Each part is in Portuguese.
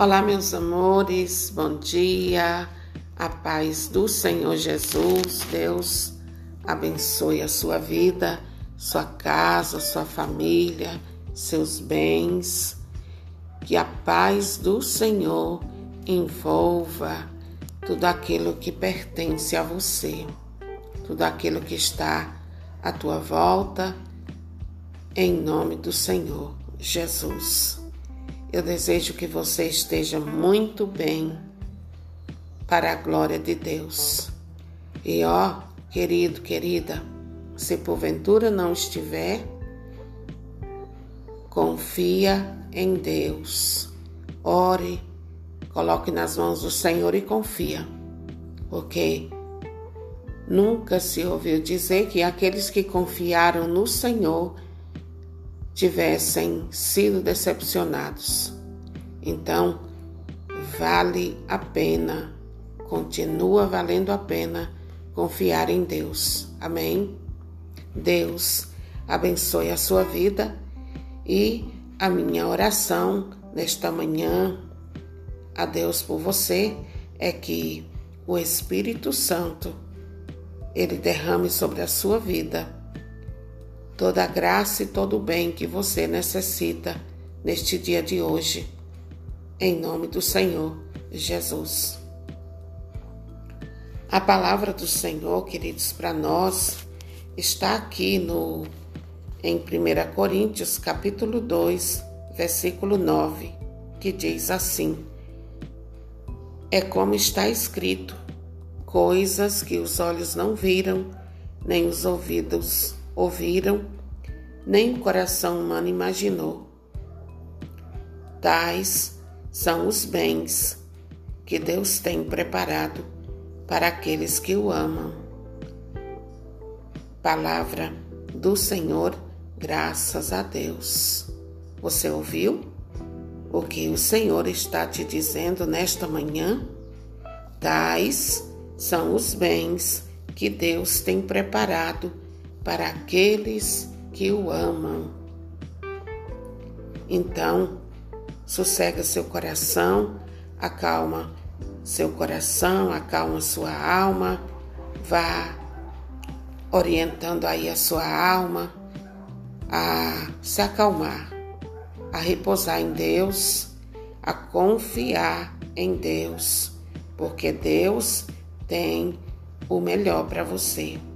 Olá, meus amores, bom dia, a paz do Senhor Jesus, Deus abençoe a sua vida, sua casa, sua família, seus bens, que a paz do Senhor envolva tudo aquilo que pertence a você, tudo aquilo que está à tua volta, em nome do Senhor Jesus. Eu desejo que você esteja muito bem para a glória de Deus. E ó, querido, querida, se porventura não estiver, confia em Deus. Ore, coloque nas mãos do Senhor e confia. Porque nunca se ouviu dizer que aqueles que confiaram no Senhor tivessem sido decepcionados. Então, vale a pena, continua valendo a pena confiar em Deus. Amém? Deus abençoe a sua vida e a minha oração nesta manhã a Deus por você é que o Espírito Santo ele derrame sobre a sua vida toda a graça e todo o bem que você necessita neste dia de hoje. Em nome do Senhor Jesus. A palavra do Senhor, queridos, para nós está aqui no em 1 Coríntios, capítulo 2, versículo 9, que diz assim: É como está escrito: coisas que os olhos não viram, nem os ouvidos ouviram, nem o coração humano imaginou. Tais são os bens que Deus tem preparado para aqueles que o amam. Palavra do Senhor, graças a Deus. Você ouviu o que o Senhor está te dizendo nesta manhã? Tais são os bens que Deus tem preparado para aqueles que o amam. Então, sossega seu coração, acalma seu coração, acalma sua alma, vá orientando aí a sua alma a se acalmar, a repousar em Deus, a confiar em Deus, porque Deus tem o melhor para você.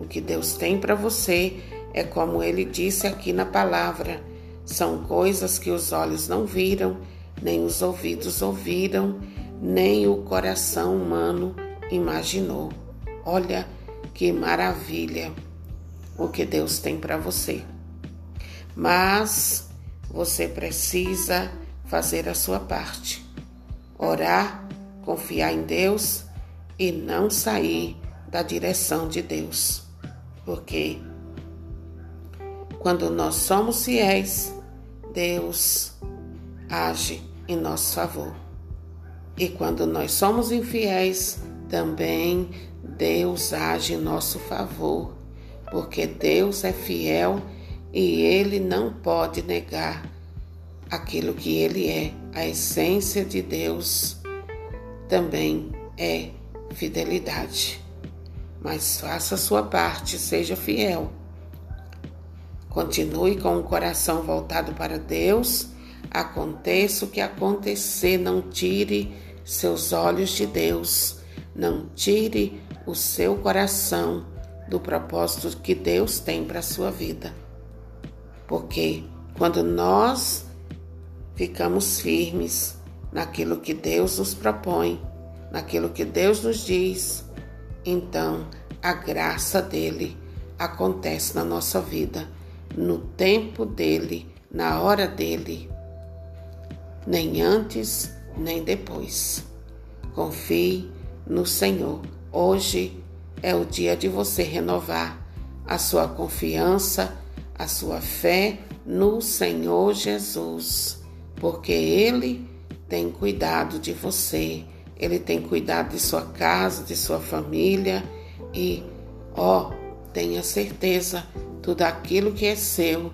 O que Deus tem para você é como ele disse aqui na palavra: são coisas que os olhos não viram, nem os ouvidos ouviram, nem o coração humano imaginou. Olha que maravilha o que Deus tem para você. Mas você precisa fazer a sua parte. Orar, confiar em Deus e não sair da direção de Deus porque quando nós somos fiéis, Deus age em nosso favor. E quando nós somos infiéis, também Deus age em nosso favor, porque Deus é fiel e ele não pode negar aquilo que ele é. A essência de Deus também é fidelidade mas faça a sua parte, seja fiel. Continue com o coração voltado para Deus. Aconteça o que acontecer, não tire seus olhos de Deus, não tire o seu coração do propósito que Deus tem para a sua vida. Porque quando nós ficamos firmes naquilo que Deus nos propõe, naquilo que Deus nos diz, então a graça dele acontece na nossa vida, no tempo dele, na hora dele, nem antes nem depois. Confie no Senhor. Hoje é o dia de você renovar a sua confiança, a sua fé no Senhor Jesus, porque Ele tem cuidado de você ele tem cuidado de sua casa, de sua família e, ó, tenha certeza, tudo aquilo que é seu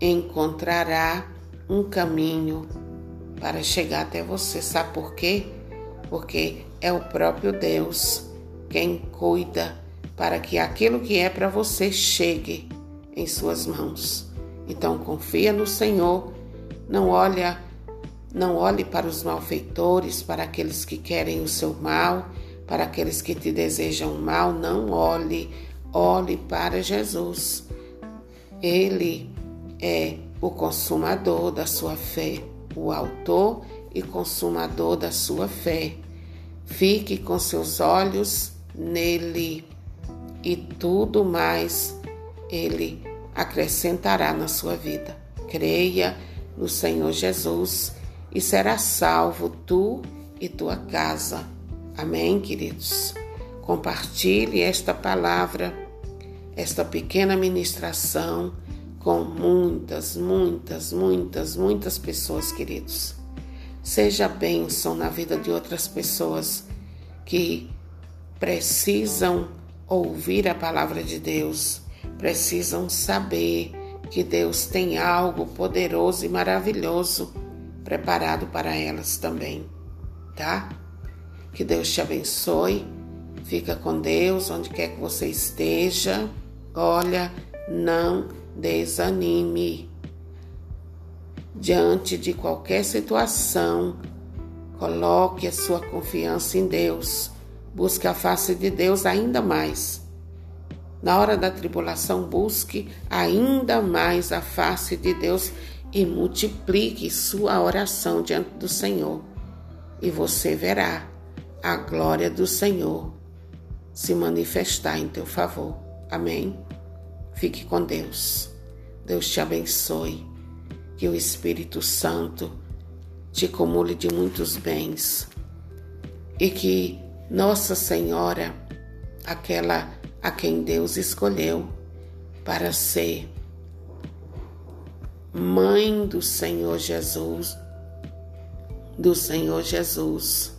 encontrará um caminho para chegar até você. Sabe por quê? Porque é o próprio Deus quem cuida para que aquilo que é para você chegue em suas mãos. Então confia no Senhor, não olha, não olhe para os malfeitores, para aqueles que querem o seu mal, para aqueles que te desejam mal, não olhe, olhe para Jesus. Ele é o consumador da sua fé, o autor e consumador da sua fé. Fique com seus olhos nele e tudo mais ele acrescentará na sua vida. Creia no Senhor Jesus e será salvo tu e tua casa. Amém, queridos? Compartilhe esta palavra, esta pequena ministração com muitas, muitas, muitas, muitas pessoas, queridos. Seja bênção na vida de outras pessoas que precisam ouvir a palavra de Deus, precisam saber que Deus tem algo poderoso e maravilhoso preparado para elas também, tá? Que Deus te abençoe. Fica com Deus onde quer que você esteja. Olha, não desanime. Diante de qualquer situação, coloque a sua confiança em Deus. Busque a face de Deus ainda mais. Na hora da tribulação, busque ainda mais a face de Deus e multiplique sua oração diante do Senhor. E você verá a glória do Senhor se manifestar em teu favor. Amém? Fique com Deus. Deus te abençoe. Que o Espírito Santo te acumule de muitos bens. E que Nossa Senhora, aquela a quem Deus escolheu para ser mãe do Senhor Jesus, do Senhor Jesus,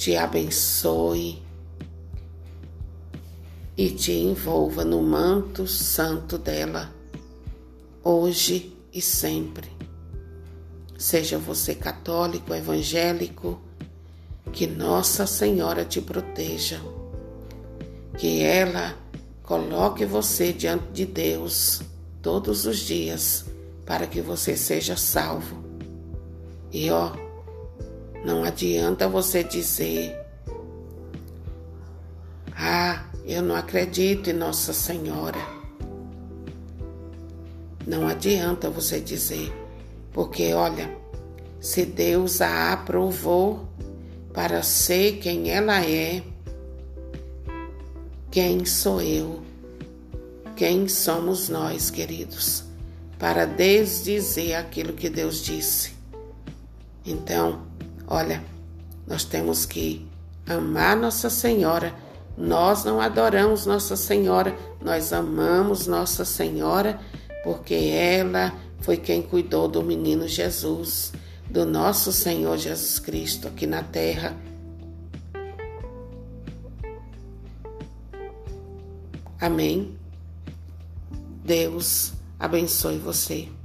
te abençoe e te envolva no manto santo dela, hoje e sempre. Seja você católico, evangélico, que Nossa Senhora te proteja, que ela coloque você diante de Deus todos os dias para que você seja salvo. E ó, não adianta você dizer, ah, eu não acredito em Nossa Senhora. Não adianta você dizer, porque olha, se Deus a aprovou para ser quem ela é, quem sou eu? Quem somos nós, queridos, para desdizer aquilo que Deus disse? Então, olha, nós temos que amar Nossa Senhora nós não adoramos Nossa Senhora, nós amamos Nossa Senhora porque ela foi quem cuidou do menino Jesus, do nosso Senhor Jesus Cristo aqui na terra. Amém. Deus abençoe você.